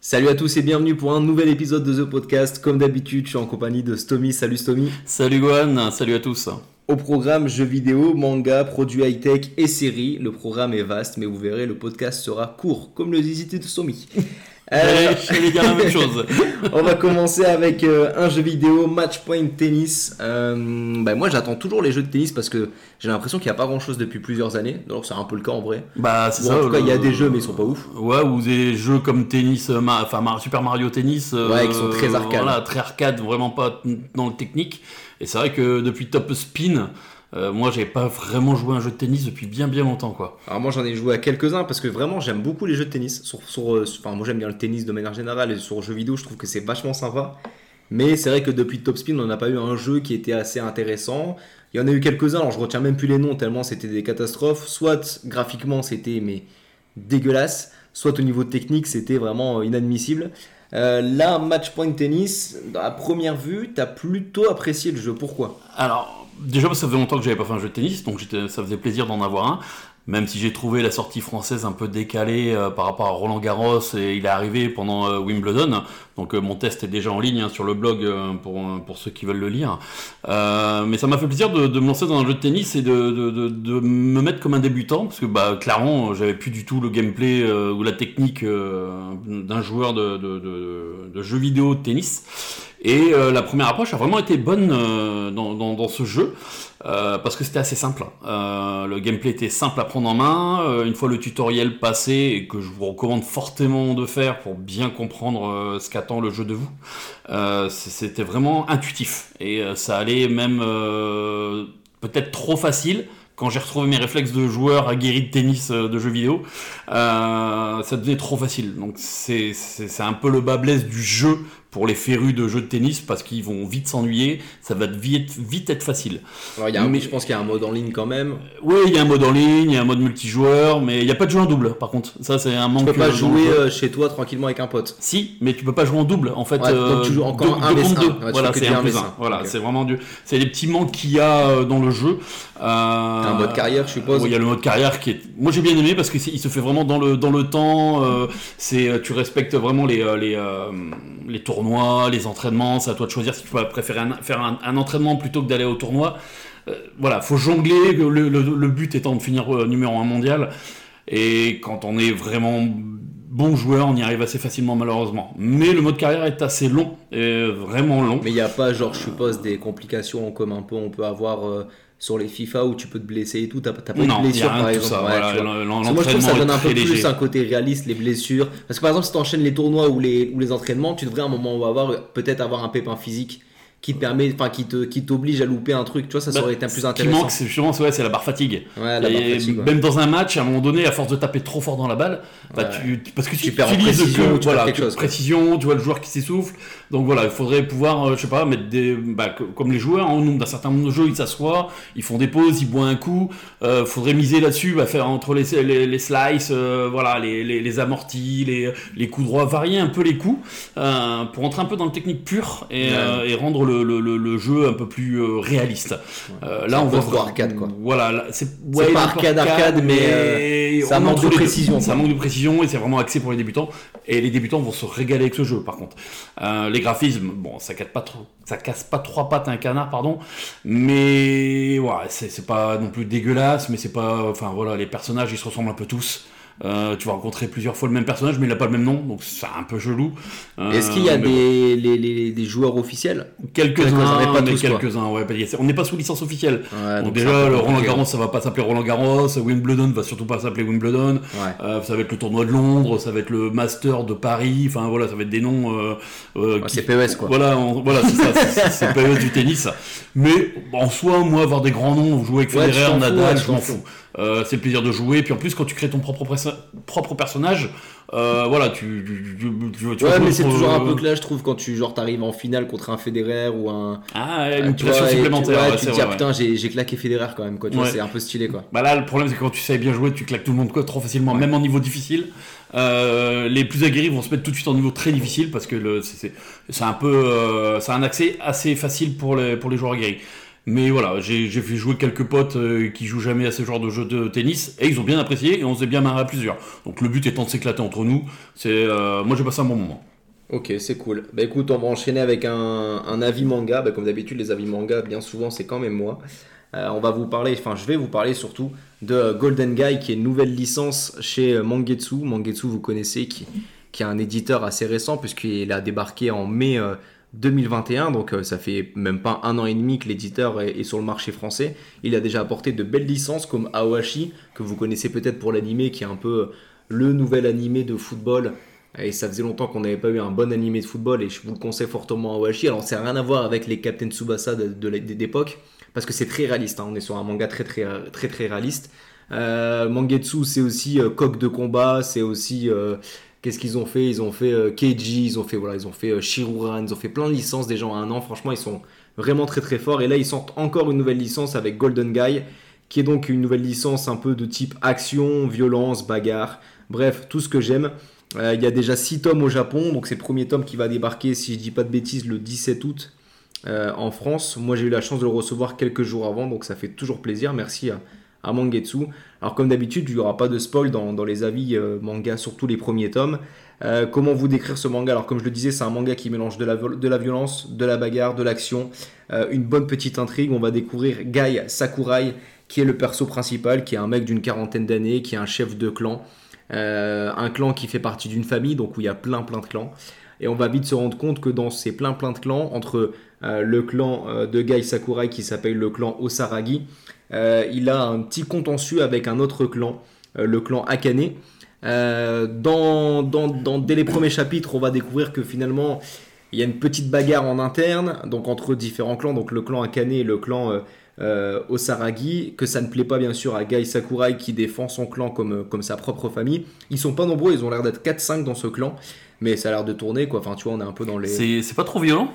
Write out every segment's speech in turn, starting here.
Salut à tous et bienvenue pour un nouvel épisode de The Podcast. Comme d'habitude, je suis en compagnie de Stomy. Salut Stomy. Salut Gohan, salut à tous. Au programme jeux vidéo, manga, produits high-tech et séries. Le programme est vaste, mais vous verrez, le podcast sera court, comme le visité de Stomy. Euh, les gars, la même chose. on va commencer avec euh, un jeu vidéo, Match Point Tennis. Euh, bah, moi, j'attends toujours les jeux de tennis parce que j'ai l'impression qu'il n'y a pas grand-chose depuis plusieurs années. Donc, c'est un peu le cas en vrai. Bah, c'est ça. En tout cas, il y a des jeux, mais ils sont pas ouf. Ouais, ou des jeux comme tennis, enfin Super Mario Tennis. ouais, qui sont très arcade. Voilà, très arcade, vraiment pas dans le technique. Et c'est vrai que depuis Top Spin. Euh, moi, j'avais pas vraiment joué à un jeu de tennis depuis bien bien longtemps, quoi. Alors moi, j'en ai joué à quelques-uns parce que vraiment, j'aime beaucoup les jeux de tennis. Sur, euh, enfin, moi, j'aime bien le tennis de manière générale et sur jeux vidéo, je trouve que c'est vachement sympa. Mais c'est vrai que depuis Top Spin, on n'a pas eu un jeu qui était assez intéressant. Il y en a eu quelques-uns, alors je retiens même plus les noms tellement c'était des catastrophes. Soit graphiquement, c'était mais dégueulasse, soit au niveau technique, c'était vraiment inadmissible. Euh, là, Match Point Tennis, à première vue, t'as plutôt apprécié le jeu. Pourquoi? Alors, déjà que ça faisait longtemps que j'avais pas fait un jeu de tennis, donc ça faisait plaisir d'en avoir un. Même si j'ai trouvé la sortie française un peu décalée euh, par rapport à Roland Garros et il est arrivé pendant euh, Wimbledon, donc euh, mon test est déjà en ligne hein, sur le blog pour, pour ceux qui veulent le lire. mais ça m'a fait plaisir de, me lancer dans un jeu de tennis et de, de, me mettre comme un débutant parce que bah, clairement j'avais plus du tout le gameplay ou la technique d'un joueur de, de, jeux vidéo de tennis. Et euh, la première approche a vraiment été bonne euh, dans, ce jeu. Euh, parce que c'était assez simple. le gameplay était simple à prendre en main. une fois le tutoriel passé, et que je vous recommande fortement de faire pour bien comprendre ce le jeu de vous, c'était vraiment intuitif. Et ça allait même peut-être trop facile quand j'ai retrouvé mes réflexes de joueur aguerri de tennis de jeux vidéo, ça devenait trop facile. Donc c'est un peu le bas blesse du jeu pour les férus de jeux de tennis parce qu'ils vont vite s'ennuyer, ça va vite, vite être facile. Alors, y a mais je pense qu'il y a un mode en ligne quand même. Oui, il y a un mode en ligne, il y a un mode multijoueur, mais il n'y a pas de jeu en double par contre. Ça, c'est un manque. Tu peux pas jouer euh, chez toi tranquillement avec un pote. Si, mais tu peux pas jouer en double en fait. donc euh, tu joues encore un contre deux. voilà, c'est un plus un. Voilà, c'est vraiment du. C'est les petits manques qu'il y a euh, dans le jeu. un mode carrière, je suppose. il y a le mode carrière qui est. Moi, j'ai bien aimé parce qu'il se fait vraiment dans le dans le temps. c'est tu respectes vraiment les les les tournois, les entraînements c'est à toi de choisir si tu vas préférer faire un, entraînement plutôt que d'aller au tournoi. Euh, voilà, faut jongler, le, but étant de finir euh, numéro 1 mondial. Et quand on est vraiment bon joueur, on y arrive assez facilement malheureusement. Mais le mode carrière est assez long, et vraiment long. Mais il n'y a pas, genre, je suppose, des complications comme un peu on peut avoir euh, sur les FIFA où tu peux te blesser et tout. T'as pas de blessure par exemple. moi je trouve que ça donne un peu plus un côté réaliste, les blessures. Parce que par exemple, si tu enchaînes les tournois ou les, ou les entraînements, tu devrais à un moment avoir peut-être avoir un pépin physique qui permet, enfin qui te, qui t'oblige à louper un truc. Tu vois, ça, ça bah, aurait été plus intéressant. Ce qui manque, c'est justement, ouais, c'est la barre fatigue. Ouais, la barre fatigue Même dans un match, à un moment donné, à force de taper trop fort dans la balle, bah, tu, parce que tu, tu perds en précision, que, tu voilà, quelque chose, précision, tu vois le joueur qui s'essouffle. Donc voilà, il faudrait pouvoir, euh, je sais pas, mettre des, bah, comme les joueurs, en nombre d'un certain nombre de jeux, ils s'assoient, ils font des pauses, ils boivent un coup. Euh, faudrait miser là-dessus, bah, faire entre les, les, les slices, euh, voilà, les, les, les, amortis, les, les coups droits, varier un peu les coups euh, pour entrer un peu dans le technique pur et, et rendre le, le, le jeu un peu plus euh, réaliste. Euh, là, on voit voir arcade quoi. Voilà, c'est ouais, pas arcade arcade, mais euh, ça manque de précision. Ça manque de précision et c'est vraiment axé pour les débutants. Et les débutants vont se régaler avec ce jeu, par contre. les graphismes, bon, ça casse pas trop, ça casse pas trois pattes à un canard, pardon. Mais ouais, c'est pas non plus dégueulasse, mais c'est pas, enfin voilà, les personnages ils se ressemblent un peu tous. Euh, tu vas rencontrer plusieurs fois le même personnage, mais il n'a pas le même nom, donc c'est un peu chelou. Euh, Est-ce qu'il y a des, les, les, des, joueurs officiels? Quelques-uns, pas quelques-uns, ouais. On n'est pas sous licence officielle. donc, déjà, le Roland Garros, ça va pas s'appeler Roland Garros. Wimbledon va surtout pas s'appeler Wimbledon. Euh, ça va être le tournoi de Londres, ça va être le Master de Paris. Enfin voilà, ça va être des noms. c'est PES quoi. Voilà, voilà, c'est ça, c'est PES du tennis. Mais en soi, moi, avoir des grands noms, jouer avec Federer, Nadal, je m'en fous. Euh, c'est le plaisir de jouer. Puis en plus, quand tu crées ton propre, propre personnage, euh, voilà, tu, tu, ouais, mais c'est toujours un peu clair, je trouve, quand tu genre t'arrives en finale contre un Federer ou un. Ah, une pression supplémentaire. Tu, te dis, ah, putain, j'ai claqué Federer quand même, quoi. Tu vois, c'est un peu stylé, quoi. Bah là, le problème, c'est que quand tu sais bien jouer, tu claques tout le monde quoi, trop facilement, même en niveau difficile. Euh, les plus aguerris vont se mettre tout de suite en niveau très difficile parce que c'est un peu, euh, c'est un accès assez facile pour les, pour les joueurs aguerris. Mais voilà, j'ai fait jouer quelques potes euh, qui jouent jamais à ce genre de jeu de tennis et ils ont bien apprécié et on s'est bien marré à plusieurs. Donc le but étant de s'éclater entre nous, c'est moi j'ai passé un bon moment. Ok, c'est cool. Bah écoute, on va enchaîner avec un, avis manga. Bah, comme d'habitude, les avis manga, bien souvent, c'est quand même moi. on va vous parler, enfin, je vais vous parler surtout de Golden Guy, qui est une nouvelle licence chez Mangetsu. Mangetsu, vous connaissez, qui est un éditeur assez récent, puisqu'il a débarqué en mai 2021, euh, donc euh, ça fait même pas un an et demi que l'éditeur est, sur le marché français. Il a déjà apporté de belles licences comme Aoshi, que vous connaissez peut-être pour l'animé, qui est un peu le nouvel animé de football. Et ça faisait longtemps qu'on n'avait pas eu un bon animé de football, et je vous le conseille fortement Aoshi. Alors ça n'a rien à voir avec les Captain Tsubasa de, l'époque, parce que c'est très réaliste. Hein. On est sur un manga très très très très réaliste. Euh, Mangetsu, c'est aussi euh, coq de combat, c'est aussi euh, qu'est-ce qu'ils ont fait? Ils ont fait euh, ils ont fait voilà, ils ont fait Shiruran, ils ont fait plein de licences déjà en un an. Franchement, ils sont vraiment très très forts. Et là, ils sortent encore une nouvelle licence avec Golden Guy, qui est donc une nouvelle licence un peu de type action, violence, bagarre. Bref, tout ce que j'aime. Il y a déjà 6 tomes au Japon, donc c'est le premier tome qui va débarquer, si je dis pas de bêtises, le 17 août euh, en France. Moi, j'ai eu la chance de le recevoir quelques jours avant, donc ça fait toujours plaisir. Merci à, Mangetsu. Alors, comme d'habitude, il n'y aura pas de spoil dans, les avis euh, manga, surtout les premiers tomes. Euh, comment vous décrire ce manga? Alors, comme je le disais, c'est un manga qui mélange de la, violence, de la bagarre, de l'action, une bonne petite intrigue. On va découvrir Gai Sakurai, qui est le perso principal, qui est un mec d'une quarantaine d'années, qui est un chef de clan. un clan qui fait partie d'une famille, donc où il y a plein plein de clans. Et on va vite se rendre compte que dans ces plein plein de clans, entre euh, le clan euh, de Gai Sakurai qui s'appelle le clan Osaragi. Euh, il a un petit contentieux avec un autre clan, le clan Akane. Dans, dès les premiers chapitres, on va découvrir que finalement, il y a une petite bagarre en interne, donc entre différents clans, donc le clan Akane et le clan Osaragi, que ça ne plaît pas bien sûr à Gai Sakurai qui défend son clan comme, comme sa propre famille. Ils sont pas nombreux, ils ont l'air d'être 4-5 dans ce clan, mais ça a l'air de tourner quoi. Enfin, tu vois, on est un peu dans les. C'est pas trop violent?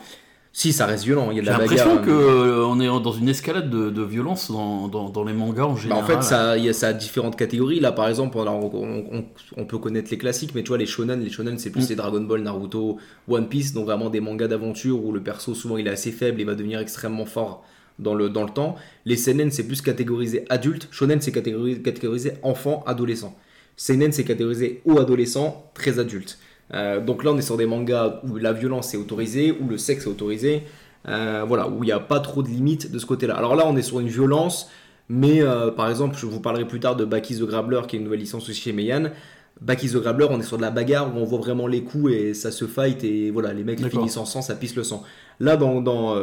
Si, ça reste violent. Il y a J'ai l'impression qu'on euh, est dans une escalade de, violence dans, dans, les mangas en général. Bah en fait, ça, y a ça différentes catégories. Là, par exemple, on, on, peut connaître les classiques, mais tu vois, les shonen, les shonen, c'est plus mm. les Dragon Ball, Naruto, One Piece, donc vraiment des mangas d'aventure où le perso, souvent, il est assez faible et va devenir extrêmement fort dans le, dans le temps. Les seinen, c'est plus catégorisé adulte. Shonen, c'est catégorisé, catégorisé enfant, adolescent. Seinen, c'est catégorisé ou adolescent, très adulte. Euh, donc là, on est sur des mangas où la violence est autorisée, où le sexe est autorisé, euh, voilà, où il n'y a pas trop de limites de ce côté-là. Alors là, on est sur une violence, mais euh, par exemple, je vous parlerai plus tard de Baki the Grabbler, qui est une nouvelle licence aussi chez Meian. Baki the Grabbler, on est sur de la bagarre où on voit vraiment les coups et ça se fight et voilà, les mecs finissent en sang, ça pisse le sang. Là, dans, dans,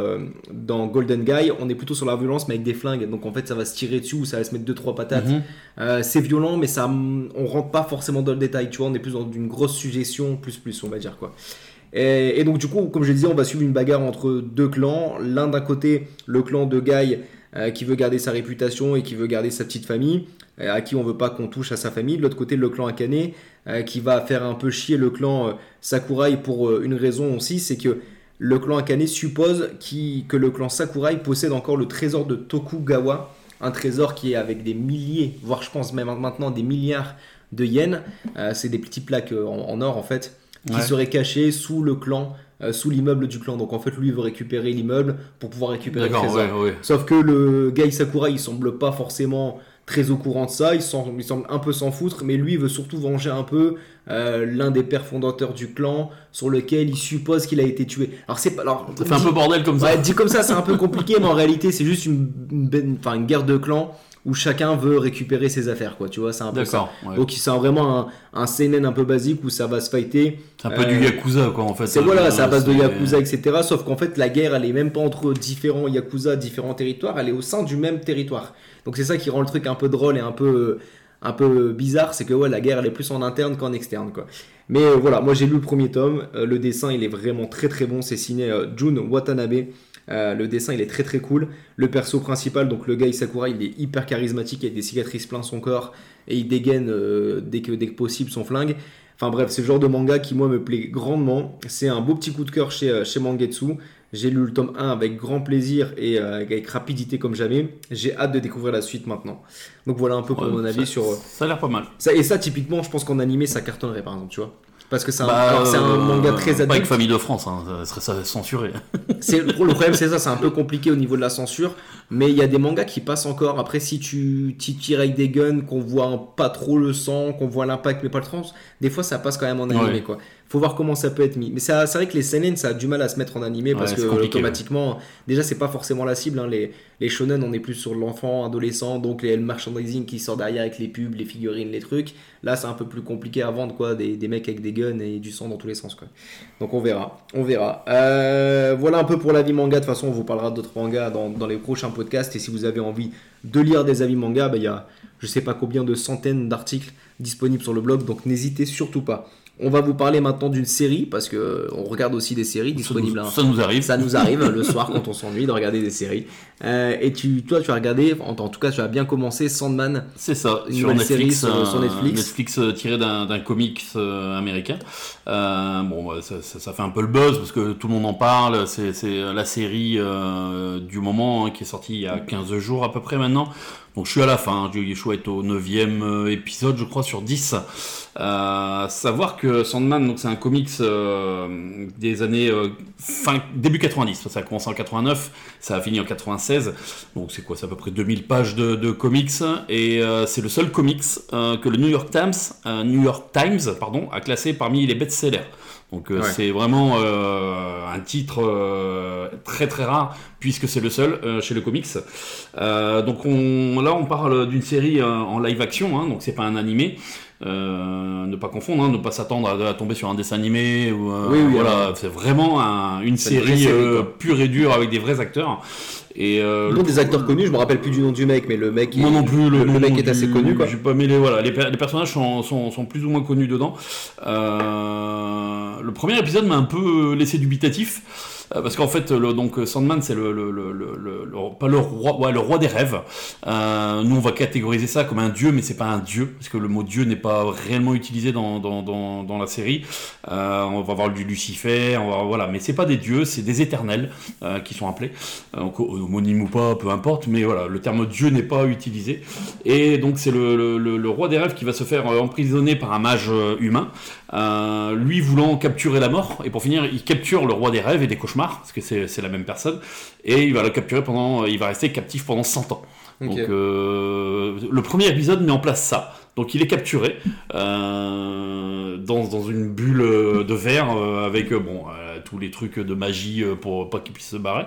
dans, Golden Guy, on est plutôt sur la violence mais avec des flingues, donc en fait ça va se tirer dessus ou ça va se mettre 2-3 patates. Mhm. c'est violent, mais ça, on rentre pas forcément dans le détail, tu vois, on est plus dans une grosse suggestion, plus plus, on va dire quoi. Et, donc du coup, comme je le disais, on va suivre une bagarre entre deux clans. L'un d'un côté, le clan de Guy euh, qui veut garder sa réputation et qui veut garder sa petite famille, euh, à qui on veut pas qu'on touche à sa famille. De l'autre côté, le clan Akane euh, qui va faire un peu chier le clan Sakurai pour une raison aussi, c'est que le clan Akane suppose que le clan Sakurai possède encore le trésor de Tokugawa, un trésor qui est avec des milliers, voire je pense même maintenant des milliards de yens. c'est des petites plaques en or en fait qui serait caché sous le clan, sous l'immeuble du clan. Donc en fait, lui il veut récupérer l'immeuble pour pouvoir récupérer le trésor. Sauf que le Gai Sakurai, il semble pas forcément très au courant de ça, il, semble, il semble un peu s'en foutre, mais lui il veut surtout venger un peu euh, l'un des pères fondateurs du clan sur lequel il suppose qu'il a été tué. Alors c'est pas, alors ça fait un peu bordel comme ça. dit comme ça, c'est un peu compliqué, mais en réalité c'est juste une, une, une guerre de clans où chacun veut récupérer ses affaires, quoi. Tu vois, c'est un peu ça. Donc c'est vraiment un, un CNN un peu basique où ça va se fighter. C'est un peu du euh, yakuza, quoi, en fait. C'est voilà, c'est à base de yakuza, etc. Sauf qu'en fait, la guerre, elle est même pas entre différents yakuza, différents territoires, elle est au sein du même territoire. Donc c'est ça qui rend le truc un peu drôle et un peu un peu bizarre, c'est que ouais, la guerre elle est plus en interne qu'en externe, quoi. Mais euh, voilà, moi j'ai lu le premier tome, euh, le dessin il est vraiment très très bon, c'est signé Jun Watanabe. Euh, le dessin, il est très très cool. Le perso principal, donc le gars Isakura, il est hyper charismatique, avec des cicatrices plein son corps et il dégaine euh, dès, que, dès que possible son flingue. Enfin bref, c'est le genre de manga qui, moi, me plaît grandement. C'est un beau petit coup de cœur chez, euh, chez Mangetsu. J'ai lu le tome 1 avec grand plaisir et euh, avec rapidité comme jamais. J'ai hâte de découvrir la suite maintenant. Donc voilà un peu pour Ouais, mon ça- avis sur. Ça a l'air pas mal. Ça, et ça, typiquement, je pense qu'en animé, ça cartonnerait par exemple, tu vois. Parce que c'est un, Bah, c'est un euh, manga très Pas avec adulte. Famille de France, hein, ça serait ça censuré. C'est, le problème, c'est ça, c'est un peu compliqué au niveau de la censure. Mais il y a des mangas qui passent encore. Après, si tu, tu tires avec des guns, qu'on voit pas trop le sang, qu'on voit l'impact, mais pas le trans, des fois ça passe quand même en animé, Ouais. quoi. Faut voir comment ça peut être mis. Mais c'est vrai que les seinen, ça a du mal à se mettre en animé parce Ouais, que automatiquement, déjà, c'est pas forcément la cible. hein. Les, les shonen, on est plus sur l'enfant, adolescent, donc les le merchandising qui sort derrière avec les pubs, les figurines, les trucs. Là, c'est un peu plus compliqué à vendre, quoi. Des, des mecs avec des guns et du sang dans tous les sens, quoi. Donc on verra, on verra. Euh, voilà un peu pour l'avis manga. De toute façon, on vous parlera d'autres mangas dans, dans les prochains podcasts. Et si vous avez envie de lire des avis manga, bah, il y a je sais pas combien de centaines d'articles disponibles sur le blog. Donc n'hésitez surtout pas. On va vous parler maintenant d'une série parce que on regarde aussi des séries Ça disponibles. nous, hein. ça nous arrive. Ça nous arrive le soir quand on s'ennuie de regarder des séries. Euh, et tu, toi, tu as regardé, en, en tout cas, tu as bien commencé Sandman. C'est ça, sur Netflix, série sur- euh, sur Netflix. Netflix euh, tiré d'un comics euh, américain. Bon, ça, ça- ça fait un peu le buzz parce que tout le monde en parle. C'est la série du moment hein, qui est sortie il y a 15 jours à peu près maintenant. Donc je suis à la fin, je suis être au 9 épisode je crois sur 10. Euh, savoir que Sandman, donc c'est un comics euh, des années euh, fin, début 90, ça a commencé en 89, ça a fini en 96, donc c'est quoi, c'est à peu près 2000 pages de, de comics, et euh, c'est le seul comics euh, que le New York Times, New York Times pardon, a classé parmi les best-sellers. Donc Ouais. c'est vraiment un titre très très rare puisque c'est le seul chez le comics. Donc on, là on parle d'une série en live action, hein, donc c'est pas un animé. Euh, ne pas confondre, hein, ne pas s'attendre à, à tomber sur un dessin animé ou euh, Oui, oui, voilà, c'est vraiment un- une série, euh, pure et dure avec des vrais acteurs. Et euh, Dont des acteurs connus, je me rappelle plus du nom du mec, mais le mec, moi est- non plus, le, mec est assez connu, quoi. Pas voilà, les, per- les personnages sont, sont, sont plus ou moins connus dedans. Euh, le premier épisode m'a un peu laissé dubitatif. Euh, Parce qu'en fait, donc Sandman, c'est le, roi, des rêves. Euh, nous, on va catégoriser ça comme un dieu, mais c'est pas un dieu, parce que le mot dieu n'est pas réellement utilisé dans, la série. Euh, on va voir du Lucifer, on va, voilà, mais c'est pas des dieux, c'est des éternels qui sont appelés. Donc, homonyme ou pas, peu importe, mais voilà, le terme dieu n'est pas utilisé. Et donc c'est le, roi des rêves qui va se faire emprisonner par un mage humain, lui voulant capturer la mort, et pour finir, il capture le roi des rêves et des cauchemars, parce que c'est c'est la même personne, et il va le capturer pendant, il va rester captif pendant 100 ans. Donc euh, le premier épisode met en place ça. Donc il est capturé euh, dans, dans une bulle euh, de verre euh, avec euh, bon euh, tous les trucs de magie euh, pour pas qu'il puisse se barrer.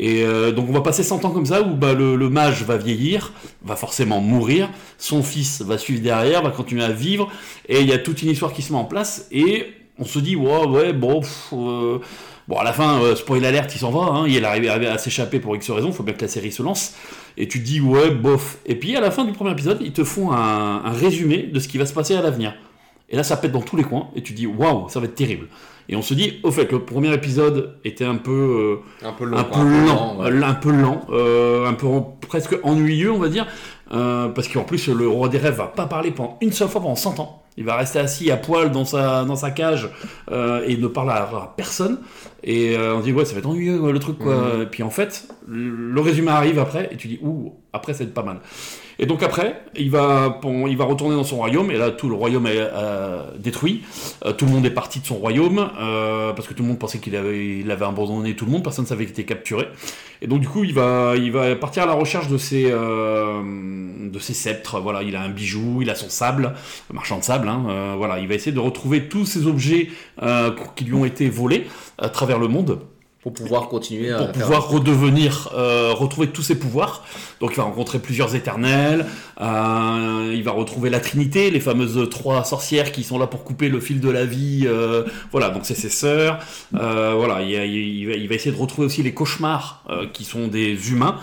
Et euh, donc on va passer 100 ans comme ça où bah, le, le mage va vieillir, va forcément mourir, son fils va suivre derrière, va continuer à vivre, et il y a toute une histoire qui se met en place, et on se dit ouais ouais bon pff, euh, bon à la fin euh, spoil alert il s'en va, hein, il est arrivé à, s'échapper pour X raison, faut bien que la série se lance, et tu te dis ouais bof, et puis à la fin du premier épisode ils te font un, un résumé de ce qui va se passer à l'avenir. Et là, ça pète dans tous les coins, et tu dis waouh, ça va être terrible. Et on se dit, au fait, le premier épisode était un peu, euh, Un peu un lent, ouais. un peu lent, euh, un peu en- presque ennuyeux, on va dire, euh, parce qu'en plus le roi des rêves va pas parler pendant une seule fois pendant 100 ans. Il va rester assis à poil dans sa dans sa cage euh, et ne parle à, à personne. Et euh, on dit ouais, ça va être ennuyeux le truc quoi. Mhm. Et puis en fait, le résumé arrive après et tu dis ouh, après ça va être pas mal. Et donc après, il va, il va retourner dans son royaume, et là tout le royaume est euh, détruit. Euh, tout le monde est parti de son royaume, euh, parce que tout le monde pensait qu'il avait, il avait abandonné tout le monde, personne ne savait qu'il était capturé. Et donc du coup, il va, il va partir à la recherche de ses, euh, de ses sceptres. Voilà, il a un bijou, il a son sable, le marchand de sable. hein, euh, voilà, il va essayer de retrouver tous ces objets euh, qui lui ont été volés à travers le monde Pour pouvoir continuer à pour faire- pouvoir redevenir, euh, retrouver tous ses pouvoirs. Donc il va rencontrer plusieurs éternels, euh, il va retrouver la Trinité, les fameuses trois sorcières qui sont là pour couper le fil de la vie. euh, voilà, donc c'est ses sœurs. Voilà, il, il va, il va essayer de retrouver aussi les cauchemars qui sont des humains,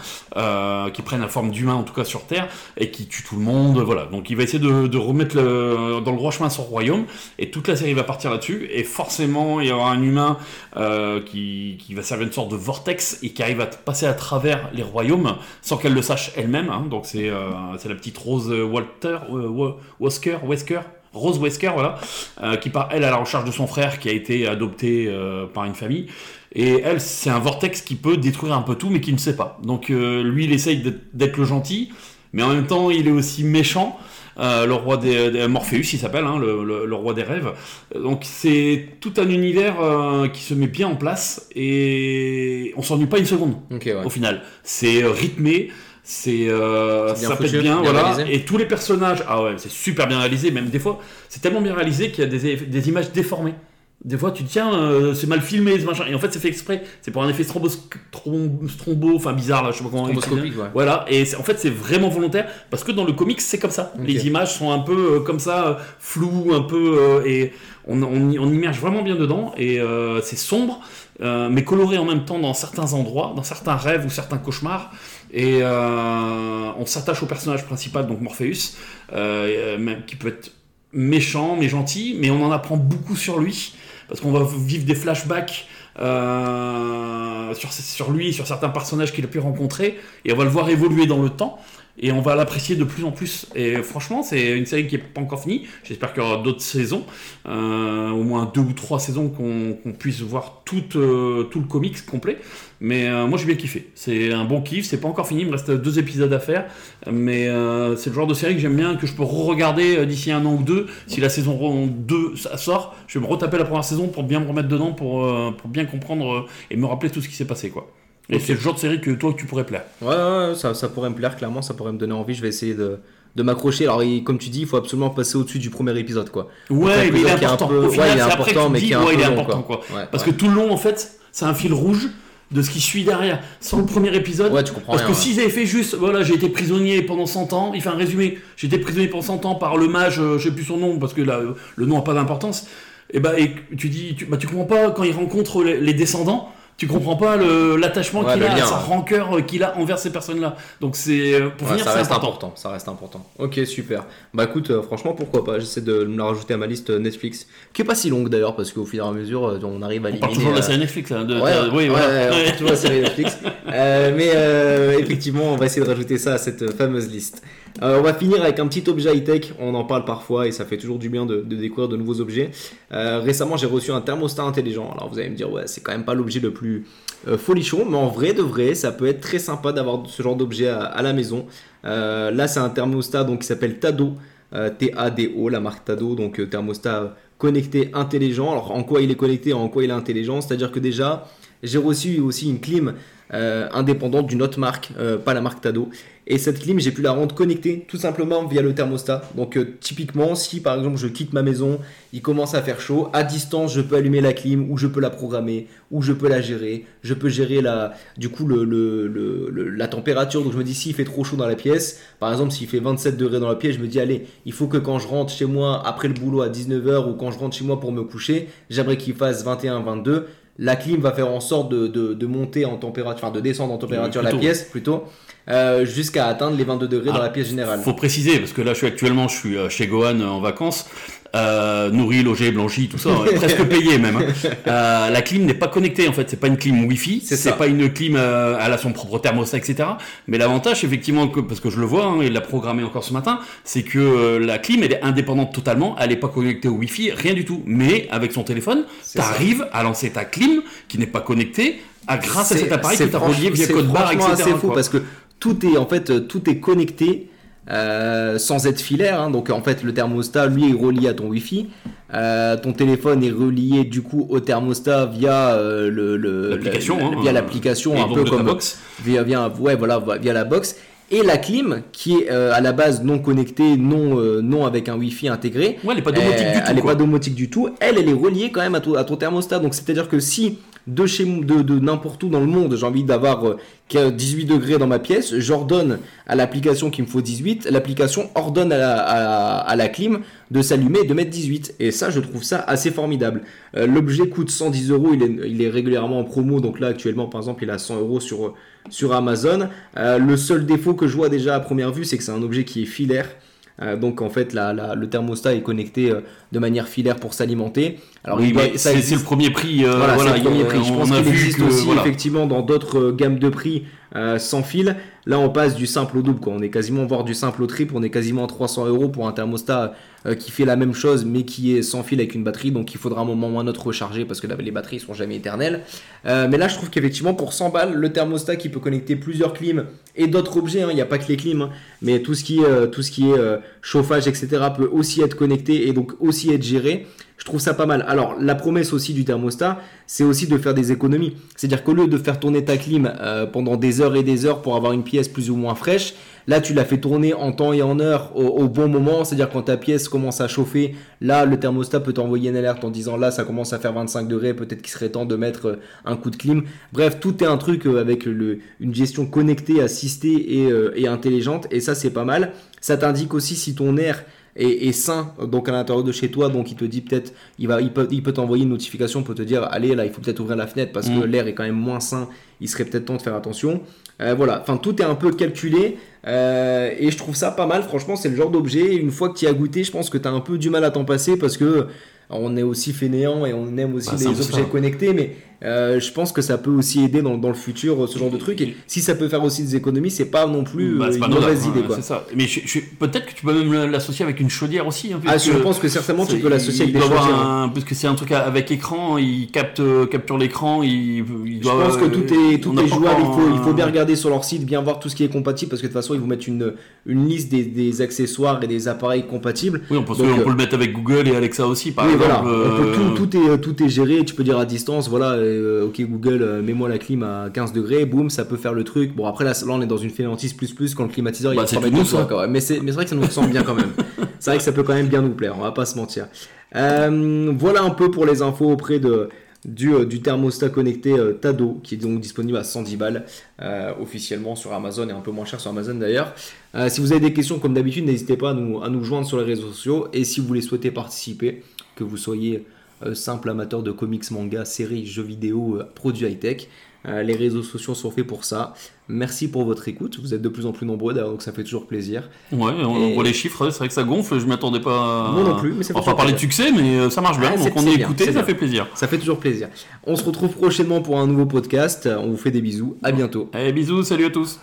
qui prennent la forme d'humains en tout cas sur Terre et qui tuent tout le monde. Voilà, donc il va essayer de, de remettre le, dans le droit chemin son royaume et toute la série va partir là-dessus. Et forcément, il y aura un humain qui, qui qui va servir une sorte de vortex et qui arrive à passer à travers les royaumes sans qu'elle le sache elle-même. hein. Donc c'est euh, c'est la petite Rose Walter, euh, Wesker, Rose Wesker, voilà, euh, qui part elle à la recherche de son frère qui a été adopté par une famille. Et elle, c'est un vortex qui peut détruire un peu tout, mais qui ne sait pas. Donc lui, il essaye d'être le gentil, mais en même temps, il est aussi méchant. Euh, le roi des, des- Morpheus, il s'appelle, hein, le, le- le roi des rêves. Donc c'est tout un univers euh, qui se met bien en place et on s'ennuie pas une seconde ouais. au final. C'est euh, rythmé, c'est euh, ça pète bien, bien voilà. réalisé. Et tous les personnages, ah ouais, c'est super bien réalisé. Même des fois, c'est tellement bien réalisé qu'il y a des, des images déformées. Des fois, tu te tiens, euh, c'est mal filmé, ce machin. Et en fait, c'est fait exprès. C'est pour un effet trom- strombo, enfin bizarre là, je sais pas comment. Stroboscopique, ouais. Voilà, et en fait c'est vraiment volontaire parce que dans le comics c'est comme ça. Les images sont un peu euh, comme ça, euh, floues, un peu, euh, et on, on, y- on immerge vraiment bien dedans, et c'est sombre, mais coloré en même temps dans certains endroits, dans certains rêves ou certains cauchemars, et on s'attache au personnage principal, donc Morpheus, même, qui peut être méchant, mais gentil, mais on en apprend beaucoup sur lui, parce qu'on va vivre des flashbacks euh, sur, sur lui, sur certains personnages qu'il a pu rencontrer, et on va le voir évoluer dans le temps, et on va l'apprécier de plus en plus. Et franchement, c'est une série qui n'est pas encore finie. J'espère qu'il y aura d'autres saisons, euh, au moins deux ou trois saisons qu'on puisse voir tout, euh, tout le comics complet. Mais euh, moi j'ai bien kiffé. C'est un bon kiff, c'est pas encore fini, il me reste deux épisodes à faire. Mais c'est le genre de série que j'aime bien, que je peux re-regarder d'ici un an ou deux. Si la saison 2 ça sort, je vais me retaper la première saison pour bien me remettre dedans, pour, pour bien comprendre et me rappeler tout ce qui s'est passé. quoi. Et c'est le genre de série que toi tu pourrais plaire. Ouais, ouais, ouais, ça, ça pourrait me plaire, clairement, ça pourrait me donner envie. Je vais essayer de, de m'accrocher. Alors, il- comme tu dis, il faut absolument passer au-dessus du premier épisode, quoi. Ouais, mais il est important. peu- Au final, ouais, il est important, mais dis, qui est un ouais, est long, important, quoi. quoi. Ouais, Parce ouais. que tout le long, en fait, c'est un fil rouge de ce qui suit derrière. Sans le premier épisode, Ouais, tu comprends Parce rien. que ouais. s'ils avaient fait juste, voilà, j'ai été prisonnier pendant 100 ans, il fait un résumé, j'ai été prisonnier pendant 100 ans par le mage, euh, je sais plus son nom, parce que là, euh, le nom n'a pas d'importance, et bah, et tu dis, tu, bah, tu comprends pas quand il rencontre les, les descendants, tu comprends pas l'attachement Ouais, qu'il le a, lien, sa rancœur euh, qu'il a envers ces personnes-là. Donc c'est, euh, pour Ouais, finir, ça c'est reste important. important. ça reste important. Ok, super. Bah écoute, euh, franchement, pourquoi pas? J'essaie de me la rajouter à ma liste Netflix, qui est pas si longue d'ailleurs, parce qu'au fur et à mesure, on arrive à On éliminer. toujours de la série Netflix, hein, de, Ouais, de- oui, ouais, voilà. ouais, on Ouais. parle toujours de la série Netflix. Euh, mais euh, effectivement, on va essayer de rajouter ça à cette fameuse liste. Euh, on va finir avec un petit objet high-tech. On en parle parfois et ça fait toujours du bien de, découvrir de nouveaux objets. Euh, récemment, j'ai reçu un thermostat intelligent. Alors vous allez me dire, ouais, c'est quand même pas l'objet le plus euh, folichon, mais en vrai de vrai, ça peut être très sympa d'avoir ce genre d'objet à, la maison. Là, c'est un thermostat donc, qui s'appelle Tado. T-A-D-O, la marque Tado, donc thermostat connecté intelligent. Alors en quoi il est connecté, en quoi il est intelligent? C'est-à-dire que déjà, j'ai reçu aussi une clim euh, indépendante d'une autre marque, euh, pas la marque Tado. Et cette clim, j'ai pu la rendre connectée tout simplement via le thermostat. Donc euh, typiquement, si par exemple je quitte ma maison, il commence à faire chaud, à distance, je peux allumer la clim, ou je peux la programmer, ou je peux la gérer. Je peux gérer la, du coup la température. Donc je me dis s'il fait trop chaud dans la pièce, par exemple s'il fait 27 degrés dans la pièce, je me dis allez, il faut que quand je rentre chez moi après le boulot à 19h ou quand je rentre chez moi pour me coucher, j'aimerais qu'il fasse 21-22 la clim va faire en sorte de, de- de monter en température, enfin de descendre en température la plutôt. pièce plutôt, euh, jusqu'à atteindre les 22 degrés dans Ah, la pièce générale. Faut préciser, parce que là, je suis actuellement, je suis euh, chez Gohan euh, en vacances, euh, nourri, logé, blanchi, tout ça, euh, presque payé même. hein. Euh, la clim n'est pas connectée, en fait, c'est pas une clim Wi-Fi, C'est c'est pas une clim, euh, elle a son propre thermostat, etc. Mais l'avantage, effectivement, que, parce que je le vois, hein, il l'a programmé encore ce matin, c'est que euh, la clim, elle est indépendante totalement, elle n'est pas connectée au Wi-Fi, rien du tout. Mais avec son téléphone, C'est tu ça. arrives à lancer ta clim, qui n'est pas connectée, à, grâce à C'est- cet appareil c'est as franch- relié via c'est code barre, etc. assez fou quoi. parce que tout est en fait euh, tout est connecté euh, sans être filaire. hein. Donc en fait le thermostat lui est relié à ton Wi-Fi. Euh, ton téléphone est relié du coup au thermostat via euh, le, L'application, hein, via l'application un peu comme box. via, via, ouais, voilà, via la box. Et la clim, qui est à la base non connectée, non, non avec un Wi-Fi intégré, Ouais, elle n'est pas domotique du tout. elle n'est pas domotique du tout. Elle, elle est reliée quand même à ton, à ton thermostat. Donc c'est-à-dire que si de chez de, de n'importe où dans le monde, j'ai envie d'avoir euh, qu'il y a 18 degrés dans ma pièce, j'ordonne à l'application qu'il me faut 18, l'application ordonne à la, à, clim de s'allumer et de mettre 18. Et ça, je trouve ça assez formidable. Euh, L'objet coûte 110 euros, il est, régulièrement en promo. Donc là, actuellement, par exemple, il est à 100 euros sur, sur Amazon. Euh, le seul défaut que je vois déjà à première vue, c'est que c'est un objet qui est filaire. Euh, donc en fait, la- la- le thermostat est connecté euh, de manière filaire pour s'alimenter. Alors, oui, c'est le premier prix. voilà, c'est le premier prix. Je pense qu'il existe aussi effectivement dans d'autres gammes de prix sans fil. Là, on passe du simple au double. Quoi. On est quasiment voir du simple au triple. On est quasiment à 300 euros pour un thermostat euh, qui fait la même chose, mais qui est sans fil avec une batterie. Donc, il faudra un moment ou un autre recharger parce que les batteries sont jamais éternelles. Euh, mais là, je trouve qu'effectivement, pour 100 balles, le thermostat qui peut connecter plusieurs clims et d'autres objets, hein, il n'y a pas que les clims, hein, mais euh, tout ce qui est chauffage, etc., peut aussi être connecté et donc aussi être géré. Je trouve ça pas mal. Alors, la promesse aussi du thermostat, c'est aussi de faire des économies. C'est-à-dire qu'au lieu de faire tourner ta clim euh, pendant des heures et des heures pour avoir une pièce plus ou moins fraîche, là, tu la fais tourner en temps et en heure au, bon moment. C'est-à-dire quand ta pièce commence à chauffer, là, le thermostat peut t'envoyer une alerte en disant là, ça commence à faire 25 degrés, peut-être qu'il serait temps de mettre euh, un coup de clim. Bref, tout est un truc euh, avec une gestion connectée, assistée et, et intelligente. Et ça, c'est pas mal. Ça t'indique aussi si ton air et, sain donc à l'intérieur de chez toi. Donc il te dit peut-être il va il peut il peut t'envoyer une notification pour te dire allez là il faut peut-être ouvrir la fenêtre parce que mm. l'air est quand même moins sain. Il serait peut-être temps de faire attention. Euh, voilà. Enfin tout est un peu calculé. Euh, et je trouve ça pas mal. Franchement c'est le genre d'objet. Une fois que tu as goûté je pense que tu as un peu du mal à t'en passer parce que on est aussi fainéant et on aime aussi bah, les objets connectés. Mais euh, je pense que ça peut aussi aider dans, dans, le futur ce genre de truc. Et si ça peut faire aussi des économies, c'est pas non plus bah, euh, une mauvaise idée. C'est ça. Mais je, peut-être que tu peux même l'associer avec une chaudière aussi. Hein, ah, je pense que certainement tu peux l'associer avec des chaudières. Un, parce que c'est un truc avec écran, il capte euh, capture l'écran. Il, il je pense que tout est tout est jouable. Il faut, il faut bien regarder sur leur site, bien voir tout ce qui est compatible, parce que de toute façon ils vous mettent une une liste des, des accessoires et des appareils compatibles. Oui, on peut, le mettre avec Google et Alexa aussi, par oui, exemple. Voilà. tout, tout est tout est géré. Tu peux dire à distance, voilà, ok Google euh, mets-moi la clim à 15 degrés, boum, ça peut faire le truc. Bon, après là, là on est dans une fainéantise plus plus quand le climatiseur il bah, a Mais c'est vrai que ça nous ressemble bien quand même. c'est vrai que ça peut quand même bien nous plaire, on va pas se mentir. Euh, voilà un peu pour les infos auprès de, du, euh, du, thermostat connecté Tado qui est donc disponible à 110 balles officiellement sur Amazon et un peu moins cher sur Amazon d'ailleurs. si vous avez des questions comme d'habitude, n'hésitez pas à nous, à nous joindre sur les réseaux sociaux et si vous voulez souhaiter participer, que vous soyez euh, simple amateur de comics, manga, séries, jeux vidéo, euh, produits high-tech. Euh, les réseaux sociaux sont faits pour ça. Merci pour votre écoute. Vous êtes de plus en plus nombreux d'ailleurs, donc ça fait toujours plaisir. Ouais, on voit les chiffres, c'est vrai que ça gonfle. Je m'attendais pas. Moi non plus, mais ça fait On va parler de succès, mais ça marche bien. donc on est, écouté, ça fait plaisir. Ça fait toujours plaisir. On se retrouve prochainement pour un nouveau podcast. On vous fait des bisous. À bientôt. Allez, bisous, salut à tous.